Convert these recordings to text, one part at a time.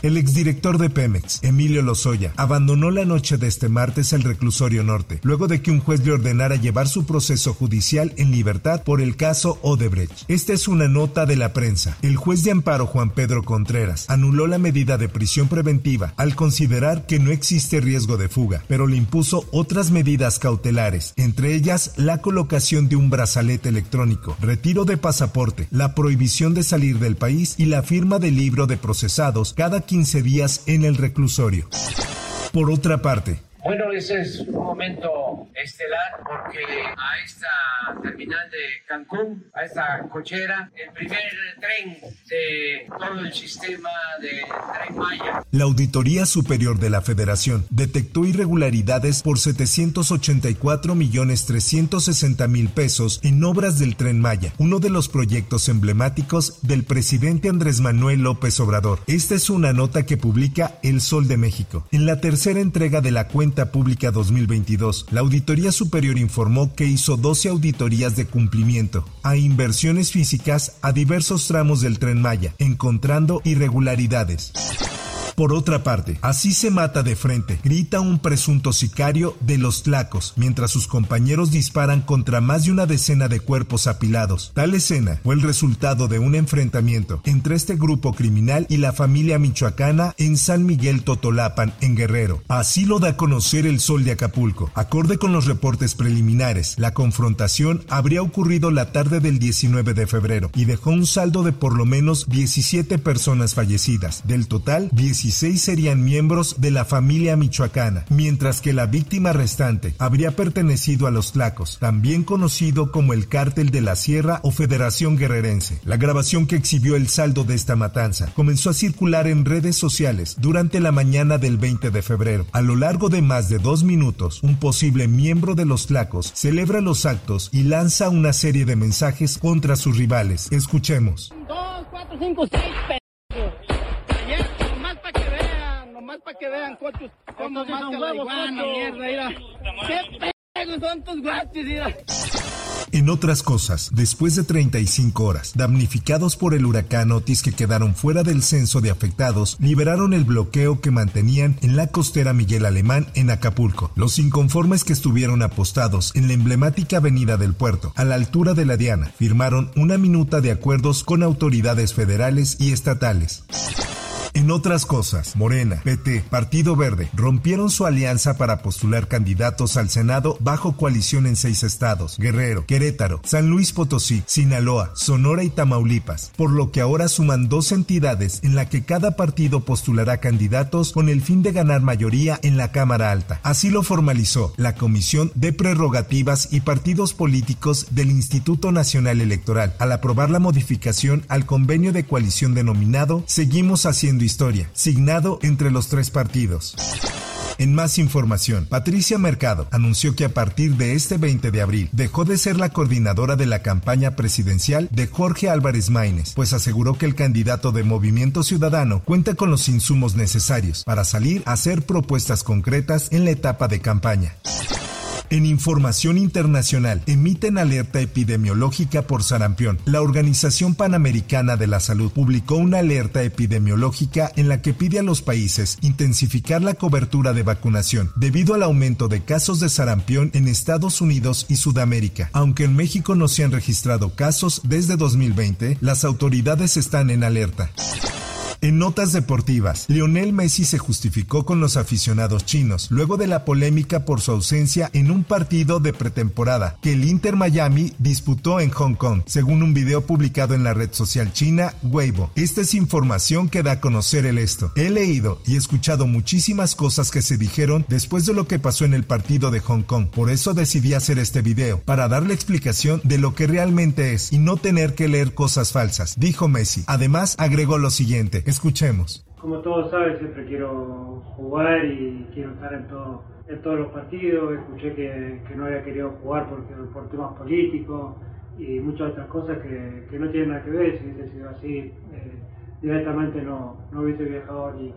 El exdirector de Pemex, Emilio Lozoya, abandonó la noche de este martes el reclusorio norte, luego de que un juez le ordenara llevar su proceso judicial en libertad por el caso Odebrecht. Esta es una nota de la prensa. El juez de amparo Juan Pedro Contreras anuló la medida de prisión preventiva al considerar que no existe riesgo de fuga, pero le impuso otras medidas cautelares, entre ellas la colocación de un brazalete electrónico, retiro de pasaporte, la prohibición de salir del país y la firma del libro de procesados cada 15 días en el reclusorio. Por otra parte, bueno, ese es un momento estelar porque a esta de Cancún, a esta cochera, el primer tren de todo el sistema de. La Auditoría Superior de la Federación detectó irregularidades por 784 millones 360 mil pesos en obras del Tren Maya, uno de los proyectos emblemáticos del presidente Andrés Manuel López Obrador. Esta es una nota que publica El Sol de México. En la tercera entrega de la cuenta Pública 2022, la Auditoría Superior informó que hizo 12 auditorías de cumplimiento a inversiones físicas a diversos tramos del tren Maya, encontrando irregularidades. Por otra parte, así se mata de frente, grita un presunto sicario de los Tlacos, mientras sus compañeros disparan contra más de una decena de cuerpos apilados. Tal escena fue el resultado de un enfrentamiento entre este grupo criminal y la familia michoacana en San Miguel Totolapan, en Guerrero. Así lo da a conocer el Sol de Acapulco. Acorde con los reportes preliminares, la confrontación habría ocurrido la tarde del 19 de febrero y dejó un saldo de por lo menos 17 personas fallecidas. Del total, 17 16 serían miembros de la familia michoacana, mientras que la víctima restante habría pertenecido a los Tlacos, también conocido como el Cártel de la Sierra o Federación Guerrerense. La grabación que exhibió el saldo de esta matanza comenzó a circular en redes sociales durante la mañana del 20 de febrero. A lo largo de más de dos minutos, un posible miembro de los Tlacos celebra los actos y lanza una serie de mensajes contra sus rivales. Escuchemos. Que vean cuántos somos más que la iguana, mierda, mira. ¿Qué pedos son tus guaches, mira? En otras cosas, después de 35 horas, damnificados por el huracán Otis que quedaron fuera del censo de afectados, liberaron el bloqueo que mantenían en la costera Miguel Alemán en Acapulco. Los inconformes que estuvieron apostados en la emblemática avenida del puerto, a la altura de la Diana, firmaron una minuta de acuerdos con autoridades federales y estatales. En otras cosas, Morena, PT, Partido Verde rompieron su alianza para postular candidatos al Senado bajo coalición en seis estados, Guerrero, Querétaro, San Luis Potosí, Sinaloa, Sonora y Tamaulipas, por lo que ahora suman dos entidades en la que cada partido postulará candidatos con el fin de ganar mayoría en la Cámara Alta. Así lo formalizó la Comisión de Prerrogativas y Partidos Políticos del Instituto Nacional Electoral al aprobar la modificación al convenio de coalición denominado Seguimos haciendo historia, signado entre los tres partidos. En más información, Patricia Mercado anunció que a partir de este 20 de abril dejó de ser la coordinadora de la campaña presidencial de Jorge Álvarez Maínez, pues aseguró que el candidato de Movimiento Ciudadano cuenta con los insumos necesarios para salir a hacer propuestas concretas en la etapa de campaña. En información internacional, emiten alerta epidemiológica por sarampión. La Organización Panamericana de la Salud publicó una alerta epidemiológica en la que pide a los países intensificar la cobertura de vacunación debido al aumento de casos de sarampión en Estados Unidos y Sudamérica. Aunque en México no se han registrado casos desde 2020, las autoridades están en alerta. En notas deportivas, Lionel Messi se justificó con los aficionados chinos luego de la polémica por su ausencia en un partido de pretemporada que el Inter Miami disputó en Hong Kong, según un video publicado en la red social china Weibo. Esta es información que da a conocer el esto. He leído y escuchado muchísimas cosas que se dijeron después de lo que pasó en el partido de Hong Kong. Por eso decidí hacer este video, para darle explicación de lo que realmente es y no tener que leer cosas falsas, dijo Messi. Además, agregó lo siguiente. Escuchemos. Como todos saben, siempre quiero jugar y quiero estar en, todo, en todos los partidos. Escuché que, que no había querido jugar porque, por temas políticos y muchas otras cosas que, que no tienen nada que ver. Si hubiese sido así, eh, directamente no, no hubiese viajado ni,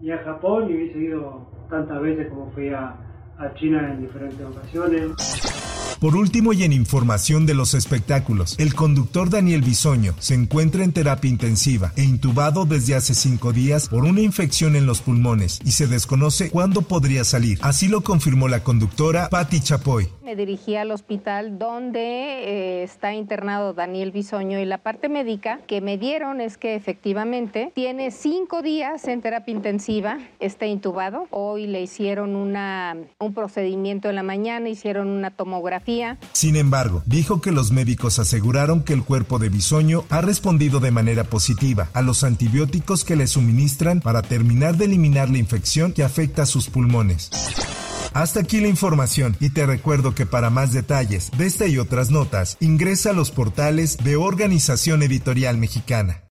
ni a Japón ni hubiese ido tantas veces como fui a, a China en diferentes ocasiones. Por último y en información de los espectáculos, el conductor Daniel Bisoño se encuentra en terapia intensiva e intubado desde hace cinco días por una infección en los pulmones y se desconoce cuándo podría salir. Así lo confirmó la conductora Patti Chapoy. Me dirigí al hospital donde eh, está internado Daniel Bisoño y la parte médica que me dieron es que efectivamente tiene cinco días en terapia intensiva, está intubado. Hoy le hicieron una, un procedimiento en la mañana, hicieron una tomografía sin embargo, dijo que los médicos aseguraron que el cuerpo de Bisoño ha respondido de manera positiva a los antibióticos que le suministran para terminar de eliminar la infección que afecta a sus pulmones. Hasta aquí la información y te recuerdo que para más detalles de esta y otras notas ingresa a los portales de Organización Editorial Mexicana.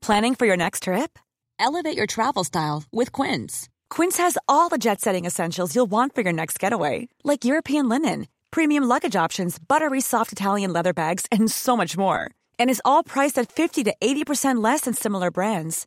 Planning for your next trip? Elevate your travel style with Quince. Quince has all the jet setting essentials you'll want for your next getaway, like European linen, premium luggage options, buttery soft Italian leather bags, and so much more. And is all priced at 50 to 80% less than similar brands.